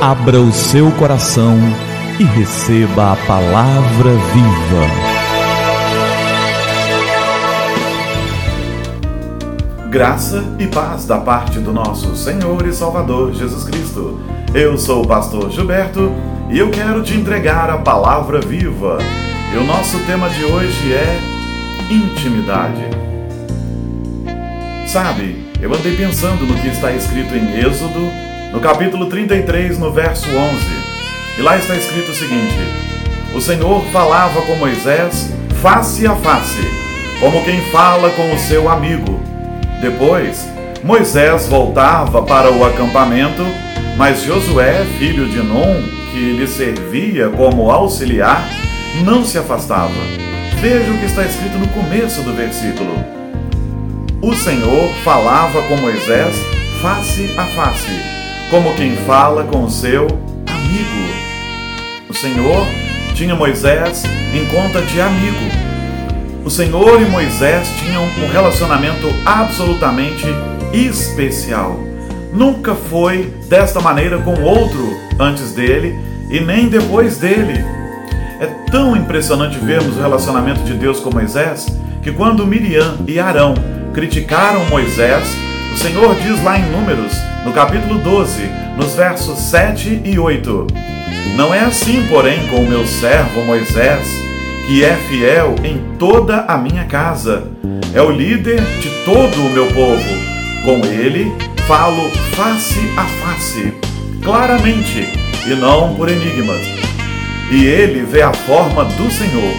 Abra o seu coração e receba a palavra viva. Graça e paz da parte do nosso Senhor e Salvador Jesus Cristo. Eu sou o pastor Gilberto e eu quero te entregar a palavra viva. E o nosso tema de hoje é intimidade. Sabe, eu andei pensando no que está escrito em Êxodo no capítulo 33, no verso 11. E lá está escrito o seguinte: O Senhor falava com Moisés face a face, como quem fala com o seu amigo. Depois, Moisés voltava para o acampamento, mas Josué, filho de Nun, que lhe servia como auxiliar, não se afastava. Veja o que está escrito no começo do versículo. O Senhor falava com Moisés face a face como quem fala com seu amigo. O Senhor tinha Moisés em conta de amigo. O Senhor e Moisés tinham um relacionamento absolutamente especial. Nunca foi desta maneira com outro antes dele e nem depois dele. É tão impressionante vermos o relacionamento de Deus com Moisés que quando Miriam e Arão criticaram Moisés, o Senhor diz lá em Números no capítulo 12, nos versos 7 e 8. Não é assim, porém, com o meu servo Moisés, que é fiel em toda a minha casa. É o líder de todo o meu povo. Com ele falo face a face, claramente, e não por enigmas. E ele vê a forma do Senhor.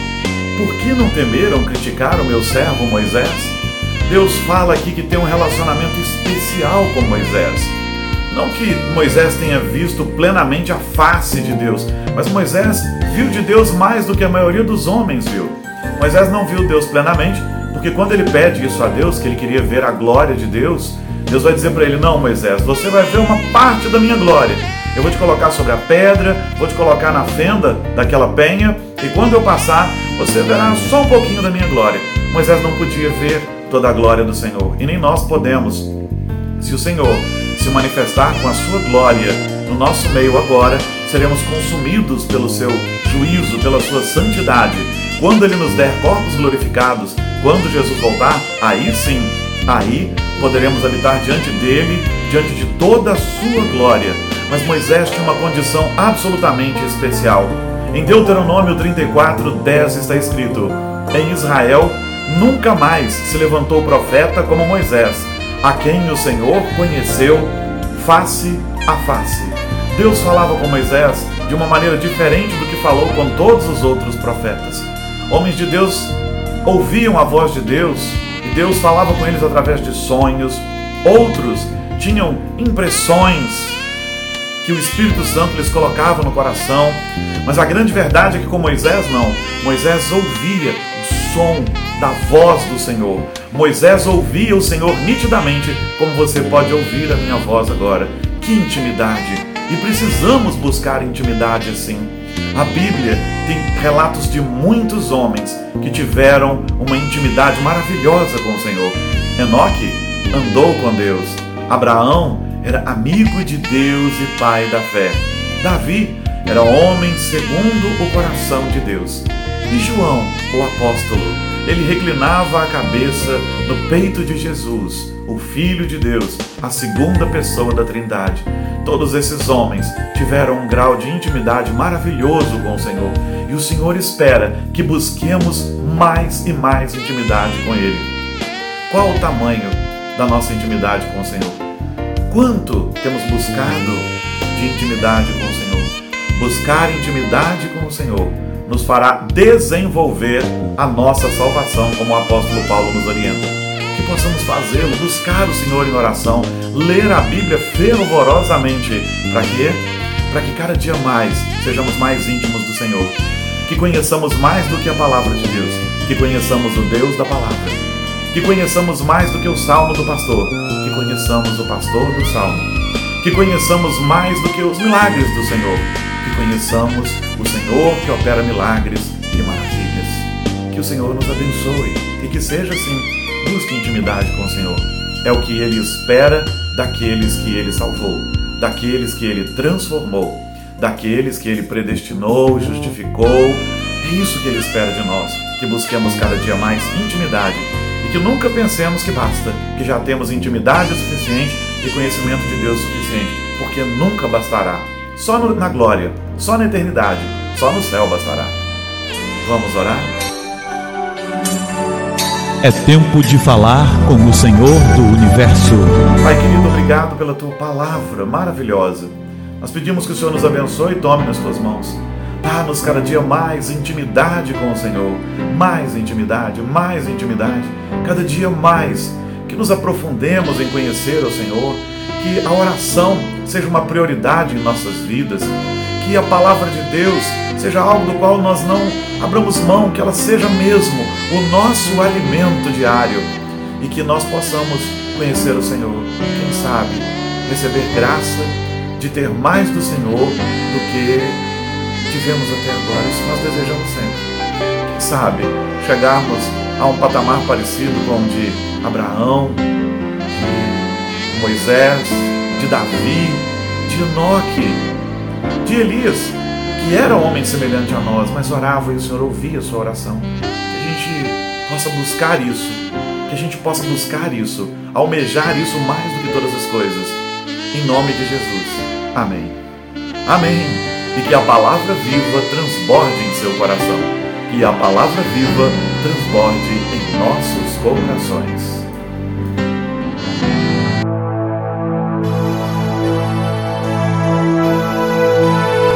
Por que não temeram criticar o meu servo Moisés? Deus fala aqui que tem um relacionamento especial com Moisés. Não que Moisés tenha visto plenamente a face de Deus, mas Moisés viu de Deus mais do que a maioria dos homens viu. Moisés não viu Deus plenamente, porque quando ele pede isso a Deus, que ele queria ver a glória de Deus, Deus vai dizer para ele: Não, Moisés, você vai ver uma parte da minha glória. Eu vou te colocar sobre a pedra, vou te colocar na fenda daquela penha, e quando eu passar, você verá só um pouquinho da minha glória. Moisés não podia ver toda a glória do Senhor. E nem nós podemos. Se o Senhor se manifestar com a sua glória no nosso meio agora, seremos consumidos pelo seu juízo, pela sua santidade. Quando ele nos der corpos glorificados, quando Jesus voltar, aí sim, aí poderemos habitar diante dele, diante de toda a sua glória. Mas Moisés tinha uma condição absolutamente especial. Em Deuteronômio 34, 10 está escrito: Em Israel nunca mais se levantou profeta como Moisés, a quem o Senhor conheceu face a face. Deus falava com Moisés de uma maneira diferente do que falou com todos os outros profetas. Homens de Deus ouviam a voz de Deus e Deus falava com eles através de sonhos. Outros tinham impressões que o Espírito Santo lhes colocava no coração. Mas a grande verdade é que com Moisés não. Moisés ouvia som da voz do Senhor. Moisés ouvia o Senhor nitidamente, como você pode ouvir a minha voz agora. Que intimidade! E precisamos buscar intimidade assim. A Bíblia tem relatos de muitos homens que tiveram uma intimidade maravilhosa com o Senhor. Enoque andou com Deus. Abraão era amigo de Deus e pai da fé. Davi era homem segundo o coração de Deus. E João, o apóstolo, ele reclinava a cabeça no peito de Jesus, o Filho de Deus, a segunda pessoa da Trindade. Todos esses homens tiveram um grau de intimidade maravilhoso com o Senhor, e o Senhor espera que busquemos mais e mais intimidade com Ele. Qual o tamanho da nossa intimidade com o Senhor? Quanto temos buscado de intimidade com o Senhor? Buscar intimidade com o Senhor nos fará desenvolver a nossa salvação, como o apóstolo Paulo nos orienta. Que possamos fazê-lo, buscar o Senhor em oração, ler a Bíblia fervorosamente. Para quê? Para que cada dia mais sejamos mais íntimos do Senhor. Que conheçamos mais do que a palavra de Deus. Que conheçamos o Deus da palavra. Que conheçamos mais do que o salmo do pastor. Que conheçamos o pastor do salmo. Que conheçamos mais do que os milagres do Senhor que conheçamos o Senhor que opera milagres e maravilhas. Que o Senhor nos abençoe e que seja assim. Busque intimidade com o Senhor. É o que Ele espera daqueles que Ele salvou. daqueles que ele transformou, daqueles que ele predestinou, justificou. É isso que ele espera de nós, que busquemos cada dia mais intimidade e que nunca pensemos que basta, que já temos intimidade o suficiente e conhecimento de Deus o suficiente, porque nunca bastará. Só na glória, só na eternidade, só no céu bastará. Vamos orar? É tempo de falar com o Senhor do universo. Pai querido, obrigado pela tua palavra maravilhosa. Nós pedimos que o Senhor nos abençoe e tome nas tuas mãos. Dá-nos cada dia mais intimidade com o Senhor, mais intimidade, mais intimidade, cada dia mais. Que nos aprofundemos em conhecer o Senhor, que a oração seja uma prioridade em nossas vidas, que a palavra de Deus seja algo do qual nós não abramos mão, que ela seja mesmo o nosso alimento diário e que nós possamos conhecer o Senhor. Quem sabe receber graça de ter mais do Senhor do que tivemos até agora. Isso nós desejamos sempre. Quem sabe chegarmos a um patamar parecido com o de Abraão, Moisés, de Davi, de Enoque, de Elias que era homem semelhante a nós, mas orava e o Senhor ouvia a sua oração. Que a gente possa buscar isso, que a gente possa buscar isso, almejar isso mais do que todas as coisas. Em nome de Jesus. Amém. Amém. E que a palavra viva transborde em seu coração. Que a palavra viva transborde em nossos corações.